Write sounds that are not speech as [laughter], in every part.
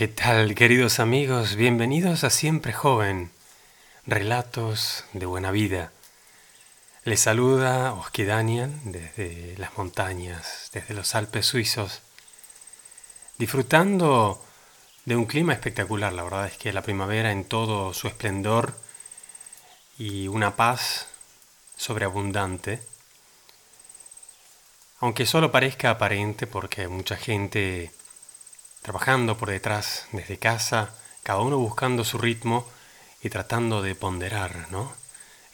¿Qué tal, queridos amigos? Bienvenidos a Siempre Joven, relatos de buena vida. Les saluda Oskidanian desde las montañas, desde los Alpes suizos, disfrutando de un clima espectacular. La verdad es que la primavera en todo su esplendor y una paz sobreabundante, aunque solo parezca aparente porque mucha gente trabajando por detrás desde casa, cada uno buscando su ritmo y tratando de ponderar, ¿no?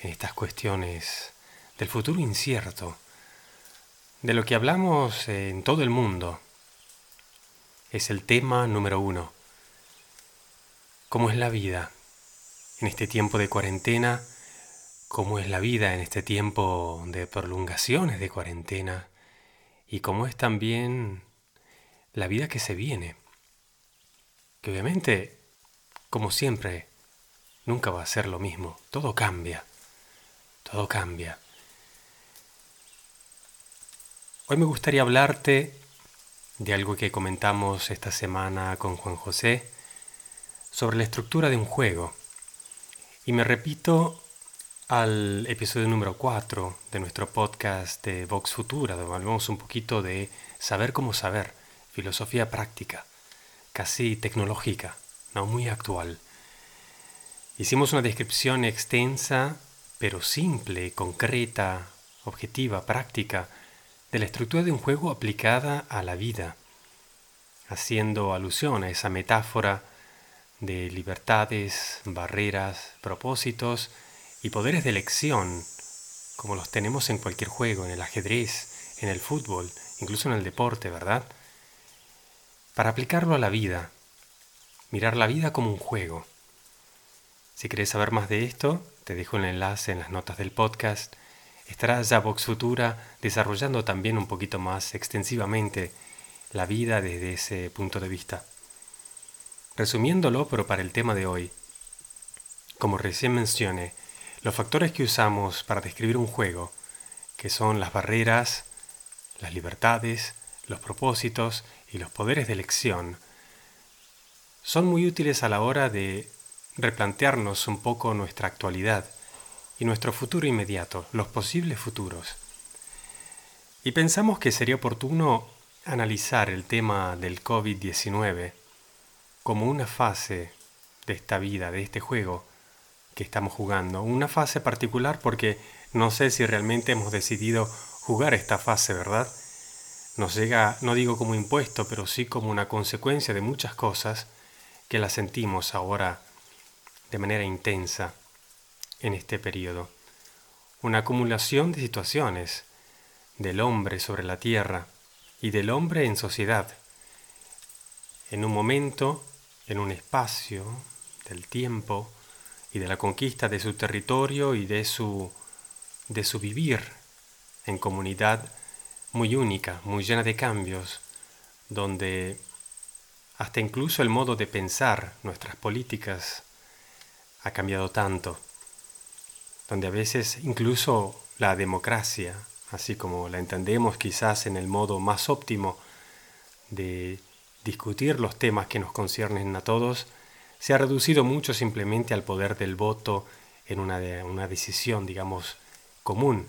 En estas cuestiones del futuro incierto, de lo que hablamos en todo el mundo. Es el tema número uno. ¿Cómo es la vida en este tiempo de cuarentena? ¿Cómo es la vida en este tiempo de prolongaciones de cuarentena? Y cómo es también la vida que se viene. Que obviamente, como siempre, nunca va a ser lo mismo. Todo cambia. Todo cambia. Hoy me gustaría hablarte de algo que comentamos esta semana con Juan José sobre la estructura de un juego. Y me repito al episodio número 4 de nuestro podcast de Vox Futura, donde hablamos un poquito de saber cómo saber filosofía práctica, casi tecnológica, no muy actual. Hicimos una descripción extensa, pero simple, concreta, objetiva, práctica, de la estructura de un juego aplicada a la vida, haciendo alusión a esa metáfora de libertades, barreras, propósitos y poderes de elección, como los tenemos en cualquier juego, en el ajedrez, en el fútbol, incluso en el deporte, ¿verdad? Para aplicarlo a la vida, mirar la vida como un juego. Si quieres saber más de esto, te dejo el enlace en las notas del podcast. Estará ya Vox Futura desarrollando también un poquito más extensivamente la vida desde ese punto de vista. Resumiéndolo, pero para el tema de hoy, como recién mencioné, los factores que usamos para describir un juego, que son las barreras, las libertades, los propósitos y los poderes de elección son muy útiles a la hora de replantearnos un poco nuestra actualidad y nuestro futuro inmediato, los posibles futuros. Y pensamos que sería oportuno analizar el tema del COVID-19 como una fase de esta vida, de este juego que estamos jugando. Una fase particular porque no sé si realmente hemos decidido jugar esta fase, ¿verdad? Nos llega, no digo como impuesto, pero sí como una consecuencia de muchas cosas que las sentimos ahora de manera intensa en este periodo. Una acumulación de situaciones del hombre sobre la tierra y del hombre en sociedad, en un momento, en un espacio del tiempo y de la conquista de su territorio y de su, de su vivir en comunidad muy única, muy llena de cambios, donde hasta incluso el modo de pensar nuestras políticas ha cambiado tanto, donde a veces incluso la democracia, así como la entendemos quizás en el modo más óptimo de discutir los temas que nos conciernen a todos, se ha reducido mucho simplemente al poder del voto en una, una decisión, digamos, común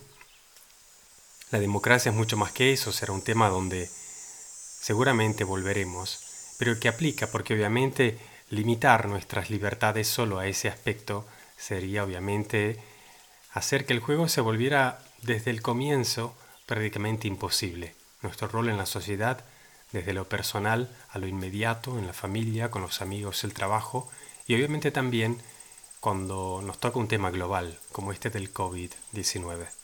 la democracia es mucho más que eso, será un tema donde seguramente volveremos, pero que aplica porque obviamente limitar nuestras libertades solo a ese aspecto sería obviamente hacer que el juego se volviera desde el comienzo prácticamente imposible. Nuestro rol en la sociedad, desde lo personal a lo inmediato, en la familia, con los amigos, el trabajo y obviamente también cuando nos toca un tema global como este del COVID-19.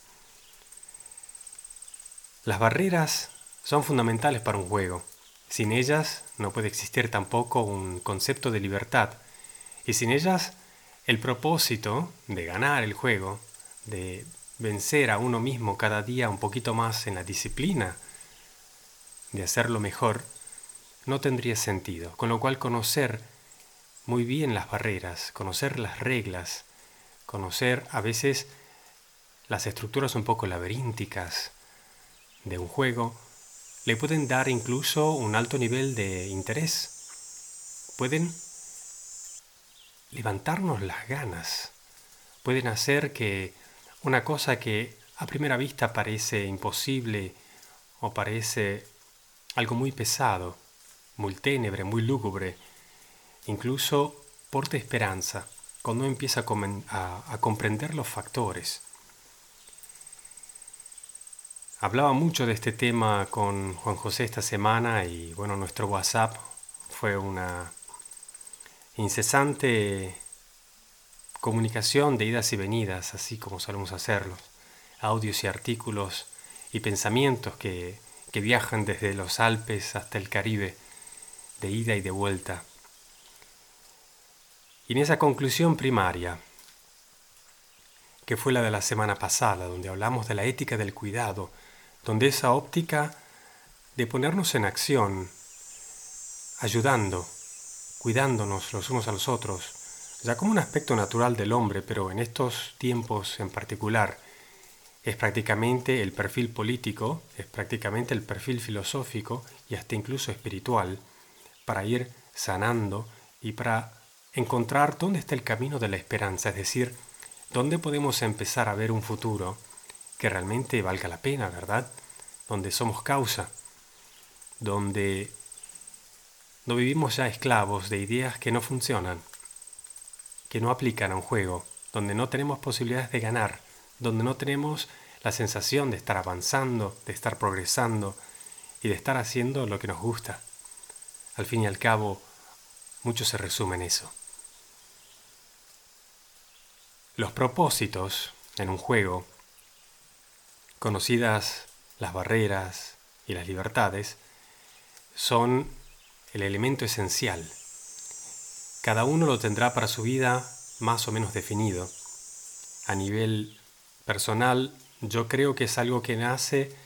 Las barreras son fundamentales para un juego. Sin ellas no puede existir tampoco un concepto de libertad. Y sin ellas el propósito de ganar el juego, de vencer a uno mismo cada día un poquito más en la disciplina, de hacerlo mejor, no tendría sentido. Con lo cual conocer muy bien las barreras, conocer las reglas, conocer a veces las estructuras un poco laberínticas, de un juego le pueden dar incluso un alto nivel de interés, pueden levantarnos las ganas, pueden hacer que una cosa que a primera vista parece imposible o parece algo muy pesado, muy ténebre, muy lúgubre, incluso porte esperanza cuando empieza a, comprender los factores. Hablaba mucho de este tema con Juan José esta semana y bueno, nuestro WhatsApp fue una incesante comunicación de idas y venidas, así como solemos hacerlo, audios y artículos y pensamientos que, que viajan desde los Alpes hasta el Caribe, de ida y de vuelta. Y en esa conclusión primaria, que fue la de la semana pasada, donde hablamos de la ética del cuidado, donde esa óptica de ponernos en acción, ayudando, cuidándonos los unos a los otros, ya como un aspecto natural del hombre, pero en estos tiempos en particular, es prácticamente el perfil político, es prácticamente el perfil filosófico y hasta incluso espiritual, para ir sanando y para encontrar dónde está el camino de la esperanza, es decir, dónde podemos empezar a ver un futuro que realmente valga la pena, ¿verdad? Donde somos causa, donde no vivimos ya esclavos de ideas que no funcionan, que no aplican a un juego, donde no tenemos posibilidades de ganar, donde no tenemos la sensación de estar avanzando, de estar progresando y de estar haciendo lo que nos gusta. Al fin y al cabo, mucho se resume en eso. Los propósitos en un juego, conocidas las barreras y las libertades, son el elemento esencial. Cada uno lo tendrá para su vida más o menos definido. A nivel personal, yo creo que es algo que nace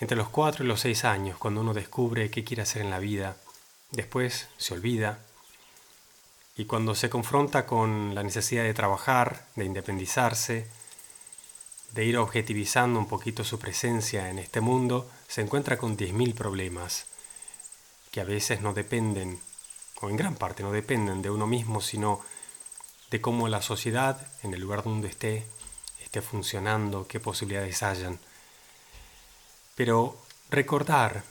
entre los cuatro y los seis años, cuando uno descubre qué quiere hacer en la vida. Después se olvida, y cuando se confronta con la necesidad de trabajar, de independizarse, de ir objetivizando un poquito su presencia en este mundo, se encuentra con 10.000 problemas que a veces no dependen, o en gran parte no dependen de uno mismo, sino de cómo la sociedad, en el lugar donde esté, esté funcionando, qué posibilidades hayan. Pero recordar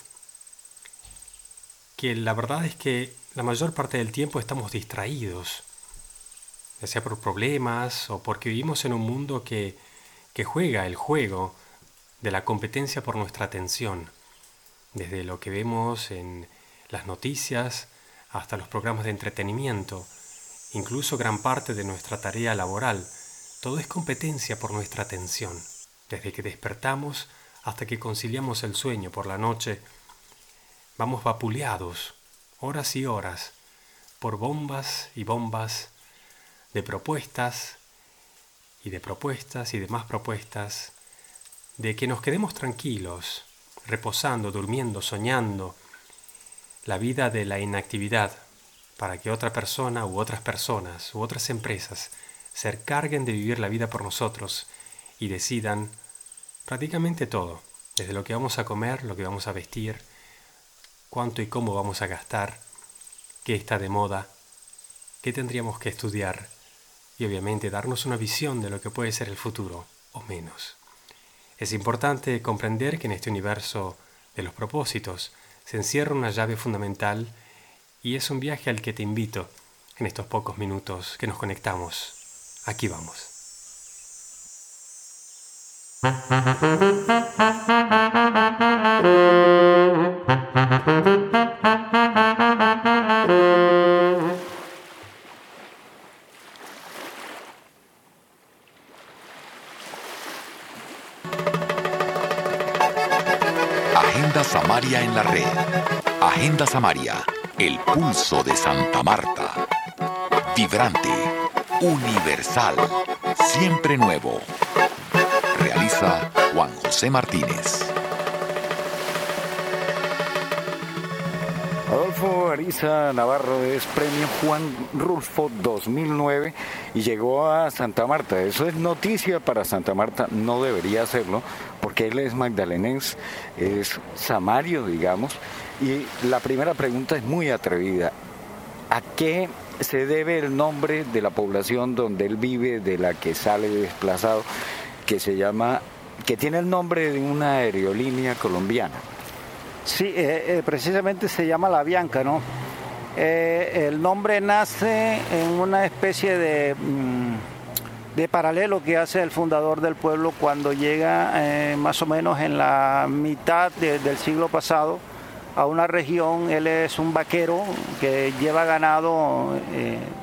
que la verdad es que la mayor parte del tiempo estamos distraídos, ya sea por problemas o porque vivimos en un mundo que, que juega el juego de la competencia por nuestra atención, desde lo que vemos en las noticias hasta los programas de entretenimiento, incluso gran parte de nuestra tarea laboral, todo es competencia por nuestra atención, desde que despertamos hasta que conciliamos el sueño por la noche, vamos vapuleados horas y horas por bombas y bombas de propuestas y de propuestas y de más propuestas, de que nos quedemos tranquilos, reposando, durmiendo, soñando, la vida de la inactividad, para que otra persona u otras personas u otras empresas se encarguen de vivir la vida por nosotros y decidan prácticamente todo, desde lo que vamos a comer, lo que vamos a vestir, cuánto y cómo vamos a gastar, qué está de moda, qué tendríamos que estudiar y obviamente darnos una visión de lo que puede ser el futuro o menos. Es importante comprender que en este universo de los propósitos se encierra una llave fundamental y es un viaje al que te invito en estos pocos minutos que nos conectamos. Aquí vamos. [laughs] la red. Agenda Samaria, el pulso de Santa Marta. Vibrante, universal, siempre nuevo. Realiza Juan José Martínez. Adolfo Ariza Navarro es premio Juan Rulfo 2009 y llegó a Santa Marta. Eso es noticia para Santa Marta, no debería hacerlo, porque él es magdalenense, es samario, digamos. Y la primera pregunta es muy atrevida. ¿a qué se debe el nombre de la población donde él vive, de la que sale desplazado, que se llama, que tiene el nombre de una aerolínea colombiana? Sí, eh, eh, precisamente se llama La Bianca, ¿no? Eh, el nombre nace en una especie de, mm, de paralelo que hace el fundador del pueblo cuando llega más o menos en la mitad del siglo pasado a una región, él es un vaquero que lleva ganado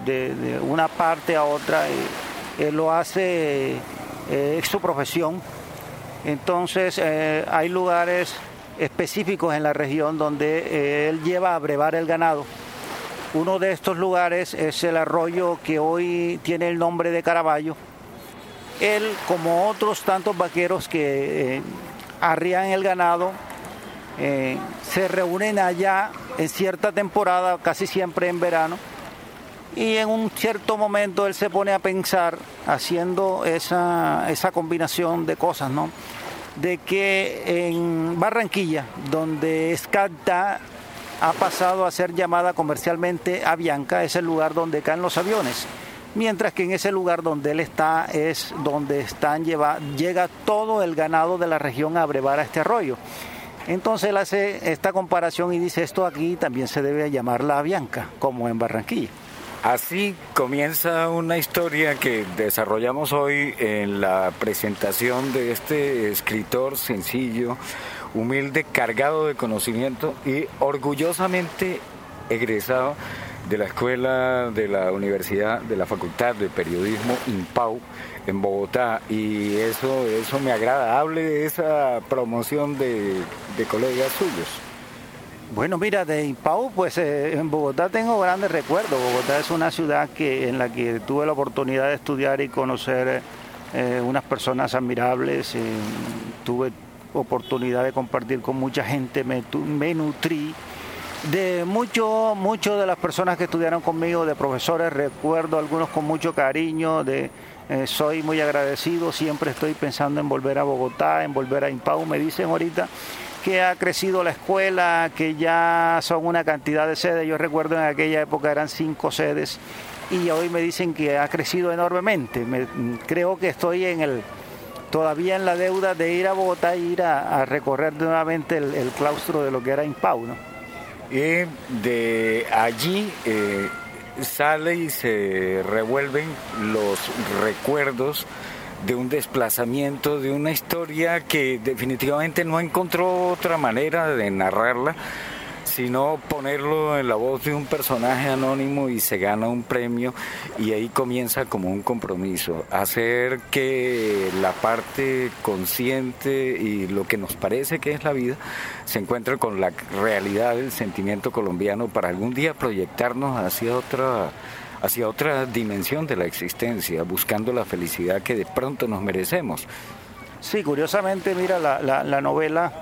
de, una parte a otra, y, él lo hace, es su profesión. Entonces hay lugares específicos en la región donde eh, él lleva a brevar el ganado. Uno de estos lugares es el arroyo que hoy tiene el nombre de Caraballo. Él, como otros tantos vaqueros que eh, el ganado, eh, se reúnen allá en cierta temporada, casi siempre en verano, y en un cierto momento él se pone a pensar haciendo esa, esa combinación de cosas, ¿no? de que en Barranquilla, donde Escalta ha pasado a ser llamada comercialmente Avianca, es el lugar donde caen los aviones. Mientras que en ese lugar donde él está es donde están lleva, llega todo el ganado de la región a brevar a este arroyo. Entonces él hace esta comparación y dice esto aquí también se debe llamar la Avianca, como en Barranquilla. Así comienza una historia que desarrollamos hoy en la presentación de este escritor sencillo, humilde, cargado de conocimiento y orgullosamente egresado de la escuela de la Universidad de la Facultad de Periodismo IMPAU en Bogotá y eso eso me agrada. Hable de esa promoción de, colegas suyos. Bueno, mira, de Impau, pues eh, en Bogotá tengo grandes recuerdos. Bogotá es una ciudad que, en la que tuve la oportunidad de estudiar y conocer eh, unas personas admirables. Eh, tuve oportunidad de compartir con mucha gente, me, me nutrí de mucho, mucho de las personas que estudiaron conmigo, de profesores, recuerdo algunos con mucho cariño, de soy muy agradecido, siempre estoy pensando en volver a Bogotá, en volver a Impau. Me dicen ahorita que ha crecido la escuela, que ya son una cantidad de sedes. Yo recuerdo en aquella época eran cinco sedes y hoy me dicen que ha crecido enormemente. creo que estoy en el todavía en la deuda de ir a Bogotá e ir a, recorrer nuevamente el, claustro de lo que era Impau. Y de allí eh, sale y se revuelven los recuerdos de un desplazamiento, de una historia que definitivamente no encontró otra manera de narrarla, sino ponerlo en la voz de un personaje anónimo y se gana un premio y ahí comienza como un compromiso, hacer que la parte consciente y lo que nos parece que es la vida se encuentre con la realidad del sentimiento colombiano para algún día proyectarnos hacia otra hacia otra dimensión de la existencia, buscando la felicidad que de pronto nos merecemos. Sí, curiosamente, mira, la, novela,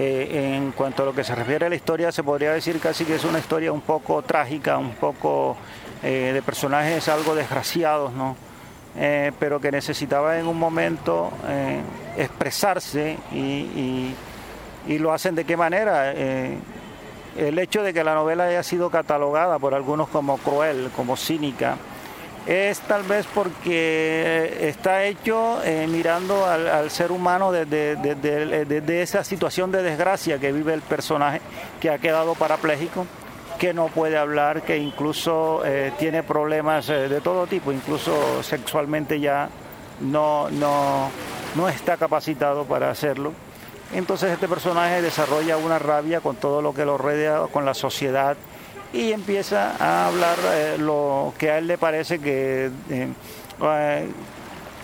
eh, en cuanto a lo que se refiere a la historia, se podría decir casi que es una historia un poco trágica, un poco eh, de personajes algo desgraciados, ¿no? Eh, pero que necesitaba en un momento expresarse y, y, lo hacen de qué manera el hecho de que la novela haya sido catalogada por algunos como cruel, como cínica, es tal vez porque está hecho eh, mirando al, ser humano desde, esa situación de desgracia que vive el personaje, que ha quedado parapléjico, que no puede hablar, que incluso eh, tiene problemas eh, de todo tipo, incluso sexualmente ya no, no, no está capacitado para hacerlo. Entonces este personaje desarrolla una rabia con todo lo que lo rodea, con la sociedad, y empieza a hablar eh, lo que a él le parece que, eh, eh,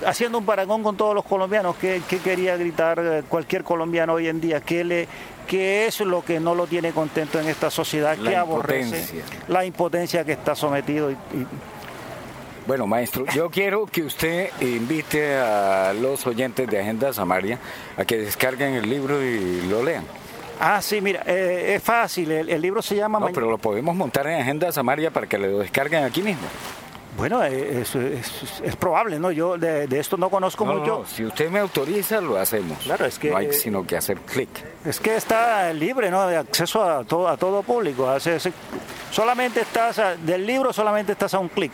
haciendo un parangón con todos los colombianos, que, quería gritar cualquier colombiano hoy en día, que le que es lo que no lo tiene contento en esta sociedad, que aborrece la impotencia que está sometido y bueno, maestro, yo quiero que usted invite a los oyentes de Agenda Samaria a que descarguen el libro y lo lean. Ah, sí, mira, eh, es fácil, el, libro se llama... No, pero lo podemos montar en Agenda Samaria para que lo descarguen aquí mismo. Bueno, eh, es, es, probable, ¿no? Yo de, esto no conozco mucho. si usted me autoriza, lo hacemos. Claro, es que... No hay sino que hacer clic. Es que está libre, ¿no? De acceso a todo, a todo público. Solamente estás, del libro solamente estás a un clic.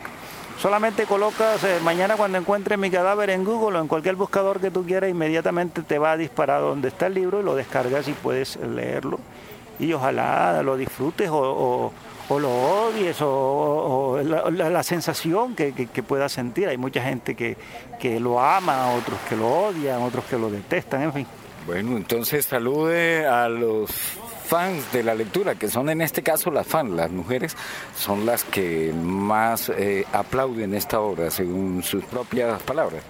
Solamente colocas, eh, mañana cuando encuentres mi cadáver en Google o en cualquier buscador que tú quieras, inmediatamente te va a disparar donde está el libro y lo descargas y puedes leerlo. Y ojalá lo disfrutes o lo odies o, la, sensación que, que, puedas sentir. Hay mucha gente que, que lo ama, otros que lo odian, otros que lo detestan, en fin. Bueno, entonces salude a los fans de la lectura, que son en este caso las fans, las mujeres son las que más eh, aplauden esta obra, según sus propias palabras.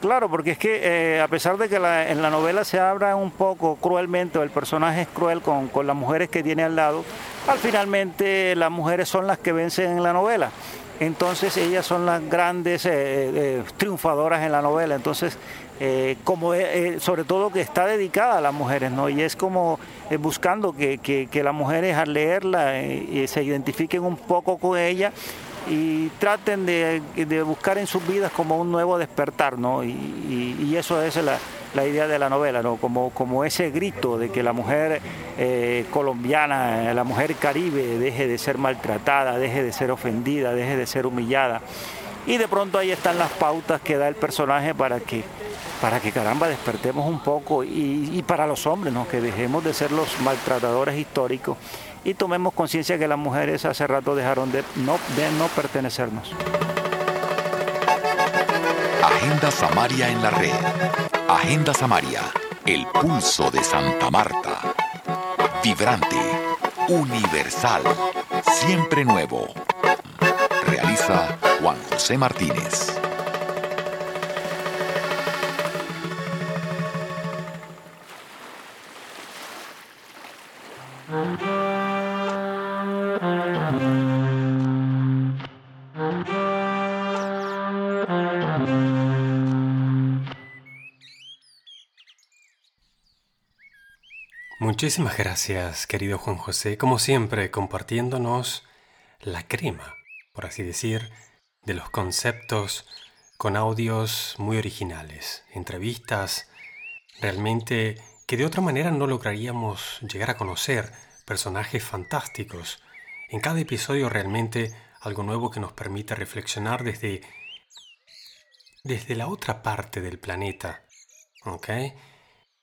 Claro, porque es que eh, a pesar de que en la novela se abra un poco cruelmente, o el personaje es cruel con, con las mujeres que tiene al lado, al finalmente las mujeres son las que vencen en la novela. Entonces ellas son las grandes eh, triunfadoras en la novela. Entonces, eh, como sobre todo que está dedicada a las mujeres, ¿no? Y es como buscando que, las mujeres al leerla se identifiquen un poco con ella y traten de, buscar en sus vidas como un nuevo despertar, ¿no? y eso es la, idea de la novela, ¿no? como, ese grito de que la mujer eh, colombiana, la mujer caribe deje de ser maltratada, deje de ser ofendida, deje de ser humillada. Y de pronto ahí están las pautas que da el personaje para que, para que caramba despertemos un poco y, para los hombres, ¿no? que dejemos de ser los maltratadores históricos y tomemos conciencia que las mujeres hace rato dejaron de no, de no pertenecernos. Agenda Samaria en la red. Agenda Samaria, el pulso de Santa Marta. Vibrante, universal, siempre nuevo. Realiza Juan José Martínez. Muchísimas gracias, querido Juan José, como siempre, compartiéndonos la crema, por así decir, de los conceptos con audios muy originales, entrevistas realmente que de otra manera no lograríamos llegar a conocer, personajes fantásticos. En cada episodio realmente algo nuevo que nos permite reflexionar desde desde la otra parte del planeta, ¿ok?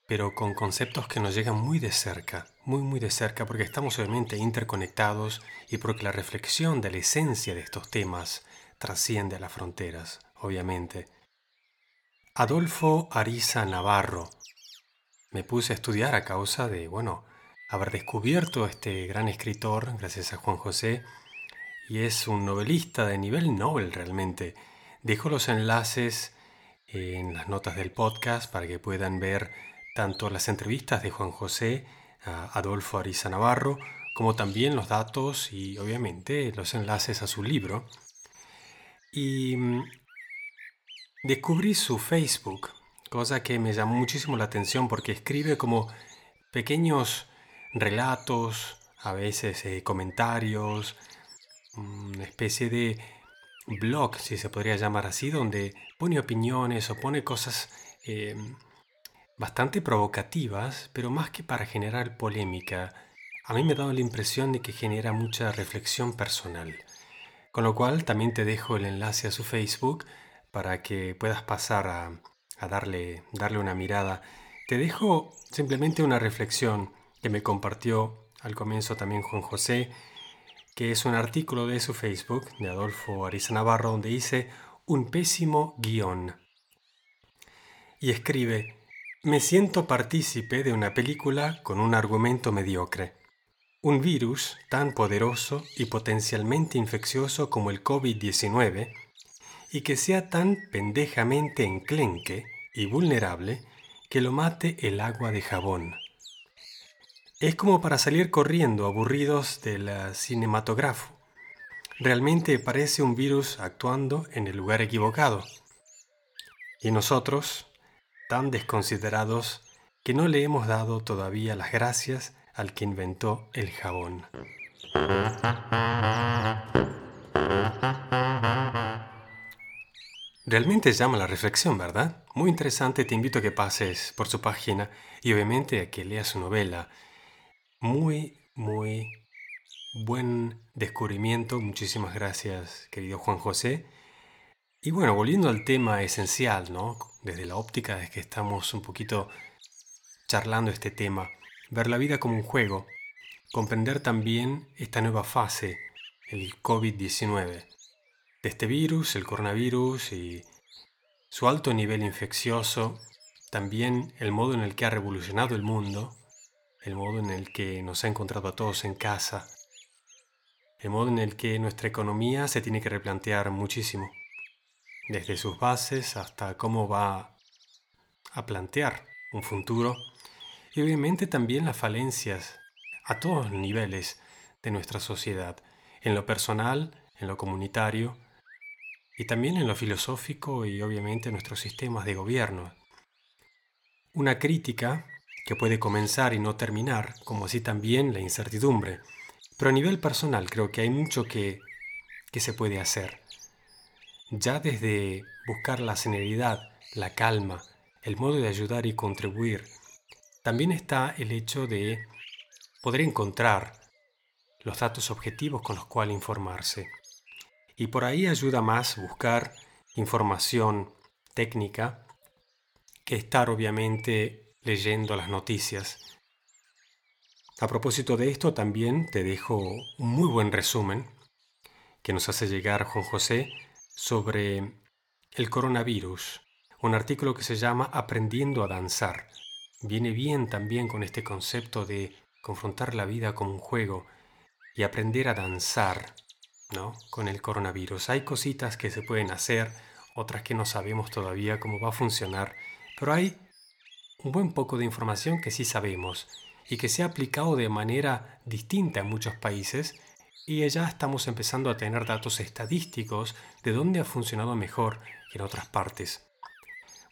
pero con conceptos que nos llegan muy de cerca, muy muy de cerca, porque estamos obviamente interconectados y porque la reflexión de la esencia de estos temas trasciende a las fronteras, obviamente. Adolfo Ariza Navarro. Me puse a estudiar a causa de, bueno, haber descubierto este gran escritor, gracias a Juan José, y es un novelista de nivel Nobel realmente. Dejo los enlaces en las notas del podcast para que puedan ver tanto las entrevistas de Juan José a Adolfo Ariza Navarro, como también los datos y obviamente los enlaces a su libro. Y mm, descubrí su Facebook, cosa que me llamó muchísimo la atención porque escribe como pequeños relatos, a veces eh, comentarios, una especie de blog, si se podría llamar así, donde pone opiniones o pone cosas eh, bastante provocativas, pero más que para generar polémica, a mí me ha dado la impresión de que genera mucha reflexión personal. Con lo cual también te dejo el enlace a su Facebook para que puedas pasar a, darle, darle una mirada. Te dejo simplemente una reflexión que me compartió al comienzo también Juan José, que es un artículo de su Facebook, de Adolfo Ariza Navarro, donde dice un pésimo guion. Y escribe, me siento partícipe de una película con un argumento mediocre. Un virus tan poderoso y potencialmente infeccioso como el COVID-19 y que sea tan pendejamente enclenque y vulnerable que lo mate el agua de jabón. Es como para salir corriendo aburridos del cinematógrafo. Realmente parece un virus actuando en el lugar equivocado. Y nosotros, tan desconsiderados que no le hemos dado todavía las gracias al que inventó el jabón. Realmente llama la reflexión, ¿verdad? Muy interesante, te invito a que pases por su página y obviamente a que leas su novela. Muy, muy buen descubrimiento. Muchísimas gracias, querido Juan José. Y bueno, volviendo al tema esencial, ¿no? Desde la óptica de que estamos un poquito charlando este tema, ver la vida como un juego, comprender también esta nueva fase, el COVID-19, de este virus, el coronavirus y su alto nivel infeccioso, también el modo en el que ha revolucionado el mundo, el modo en el que nos ha encontrado a todos en casa, el modo en el que nuestra economía se tiene que replantear muchísimo, desde sus bases hasta cómo va a plantear un futuro y obviamente también las falencias a todos los niveles de nuestra sociedad, en lo personal, en lo comunitario y también en lo filosófico y obviamente en nuestros sistemas de gobierno. Una crítica que puede comenzar y no terminar, como así también la incertidumbre. Pero a nivel personal creo que hay mucho que, que se puede hacer. Ya desde buscar la serenidad, la calma, el modo de ayudar y contribuir, también está el hecho de poder encontrar los datos objetivos con los cuales informarse. Y por ahí ayuda más buscar información técnica que estar obviamente leyendo las noticias. A propósito de esto, también te dejo un muy buen resumen que nos hace llegar Juan José sobre el coronavirus, un artículo que se llama Aprendiendo a danzar. Viene bien también con este concepto de confrontar la vida como un juego y aprender a danzar, ¿no? Con el coronavirus. Hay cositas que se pueden hacer, otras que no sabemos todavía cómo va a funcionar, pero hay un buen poco de información que sí sabemos y que se ha aplicado de manera distinta en muchos países y ya estamos empezando a tener datos estadísticos de dónde ha funcionado mejor que en otras partes.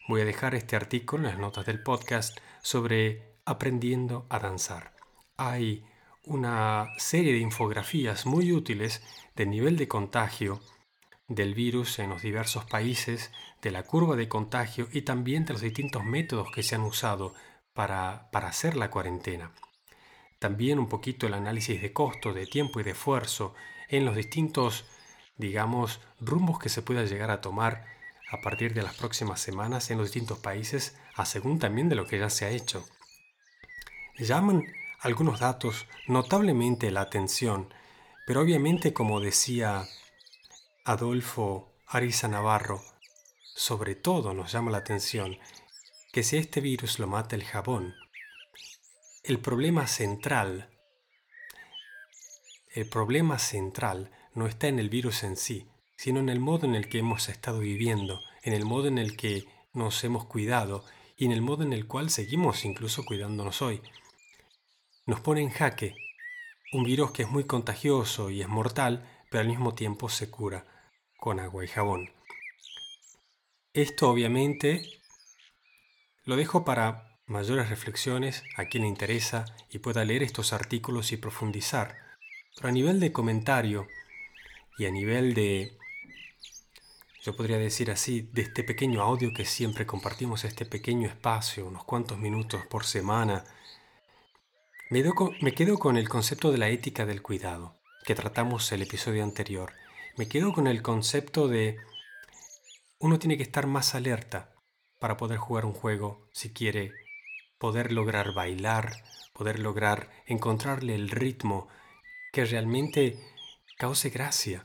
Voy a dejar este artículo en las notas del podcast sobre aprendiendo a danzar. Hay una serie de infografías muy útiles del nivel de contagio del virus en los diversos países, de la curva de contagio y también de los distintos métodos que se han usado para, para hacer la cuarentena. También un poquito el análisis de costo, de tiempo y de esfuerzo en los distintos, digamos, rumbos que se pueda llegar a tomar a partir de las próximas semanas en los distintos países, a según también de lo que ya se ha hecho. Llaman algunos datos notablemente la atención, pero obviamente como decía Adolfo Ariza Navarro, sobre todo nos llama la atención que si este virus lo mata el jabón, el problema central, el problema central no está en el virus en sí, sino en el modo en el que hemos estado viviendo, en el modo en el que nos hemos cuidado y en el modo en el cual seguimos incluso cuidándonos hoy nos pone en jaque un virus que es muy contagioso y es mortal, pero al mismo tiempo se cura con agua y jabón. Esto obviamente lo dejo para mayores reflexiones a quien le interesa y pueda leer estos artículos y profundizar. Pero a nivel de comentario y a nivel de, yo podría decir así, de este pequeño audio que siempre compartimos, este pequeño espacio, unos cuantos minutos por semana, me, quedo con el concepto de la ética del cuidado, que tratamos el episodio anterior. Me quedo con el concepto de uno tiene que estar más alerta para poder jugar un juego si quiere poder lograr bailar, poder lograr encontrarle el ritmo que realmente cause gracia,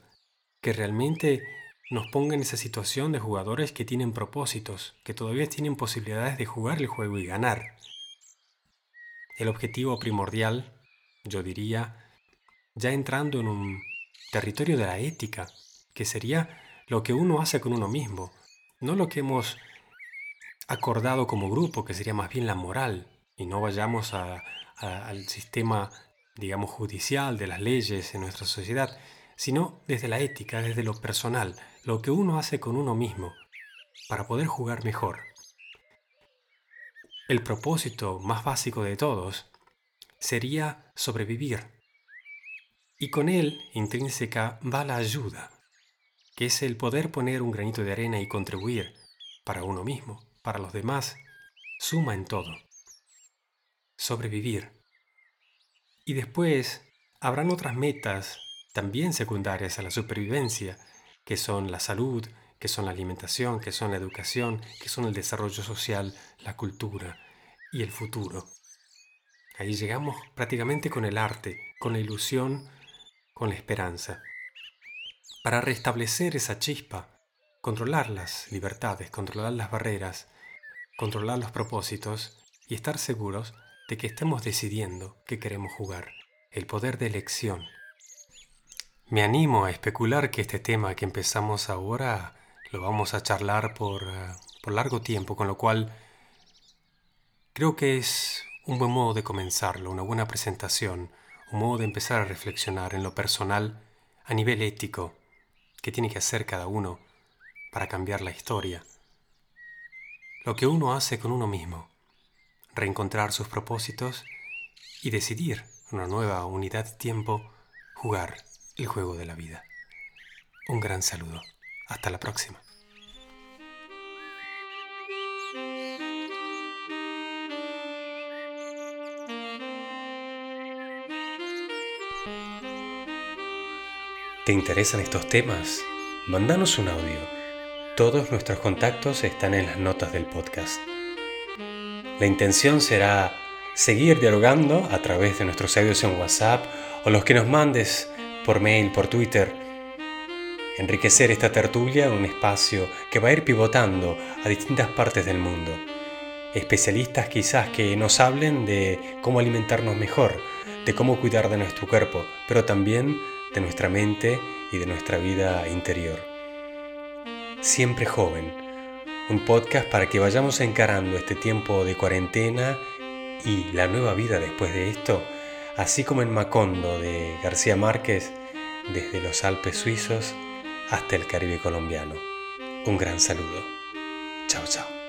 que realmente nos ponga en esa situación de jugadores que tienen propósitos, que todavía tienen posibilidades de jugar el juego y ganar. El objetivo primordial, yo diría, ya entrando en un territorio de la ética, que sería lo que uno hace con uno mismo, no lo que hemos acordado como grupo, que sería más bien la moral, y no vayamos al sistema, digamos, judicial de las leyes en nuestra sociedad, sino desde la ética, desde lo personal, lo que uno hace con uno mismo, para poder jugar mejor. El propósito más básico de todos sería sobrevivir. Y con él, intrínseca, va la ayuda. que es el poder poner un granito de arena y contribuir para uno mismo, para los demás, suma en todo. Sobrevivir. Y después habrán otras metas también secundarias a la supervivencia, que son la salud, que son la alimentación, que son la educación, que son el desarrollo social, la cultura y el futuro. Ahí llegamos prácticamente con el arte, con la ilusión, con la esperanza. Para restablecer esa chispa, controlar las libertades, controlar las barreras, controlar los propósitos y estar seguros de que estemos decidiendo que queremos jugar, el poder de elección. Me animo a especular que este tema que empezamos ahora lo vamos a charlar por, eh, por largo tiempo, con lo cual creo que es un buen modo de comenzarlo, una buena presentación, un modo de empezar a reflexionar en lo personal a nivel ético que tiene que hacer cada uno para cambiar la historia. Lo que uno hace con uno mismo, reencontrar sus propósitos y decidir una nueva unidad de tiempo, jugar el juego de la vida. Un gran saludo. Hasta la próxima. ¿Te interesan estos temas? Mándanos un audio. Todos nuestros contactos están en las notas del podcast. La intención será seguir dialogando a través de nuestros audios en WhatsApp o los que nos mandes por mail, por Twitter enriquecer esta tertulia en un espacio que va a ir pivotando a distintas partes del mundo. Especialistas quizás que nos hablen de cómo alimentarnos mejor, de cómo cuidar de nuestro cuerpo, pero también de nuestra mente y de nuestra vida interior. Siempre joven, un podcast para que vayamos encarando este tiempo de cuarentena y la nueva vida después de esto, así como en Macondo de García Márquez, desde los Alpes suizos hasta el Caribe colombiano. Un gran saludo. Chao, chao.